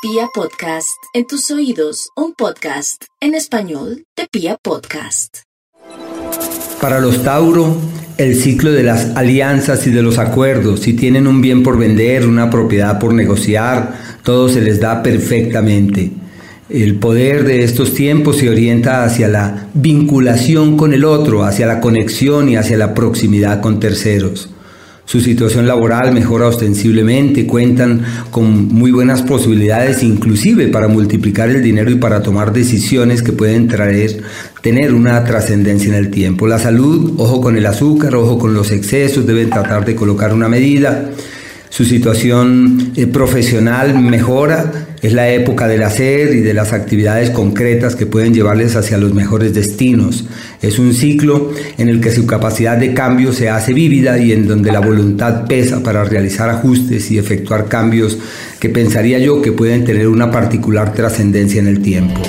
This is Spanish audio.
Pia Podcast, en tus oídos, un podcast en español de Pia Podcast. Para los Tauro, el ciclo de las alianzas y de los acuerdos, si tienen un bien por vender, una propiedad por negociar, todo se les da perfectamente. El poder de estos tiempos se orienta hacia la vinculación con el otro, hacia la conexión y hacia la proximidad con terceros. Su situación laboral mejora ostensiblemente, cuentan con muy buenas posibilidades inclusive para multiplicar el dinero y para tomar decisiones que pueden traer, tener una trascendencia en el tiempo. La salud, ojo con el azúcar, ojo con los excesos, deben tratar de colocar una medida su situación eh, profesional mejora, es la época del hacer y de las actividades concretas que pueden llevarles hacia los mejores destinos. Es un ciclo en el que su capacidad de cambio se hace vívida y en donde la voluntad pesa para realizar ajustes y efectuar cambios que pensaría yo que pueden tener una particular trascendencia en el tiempo.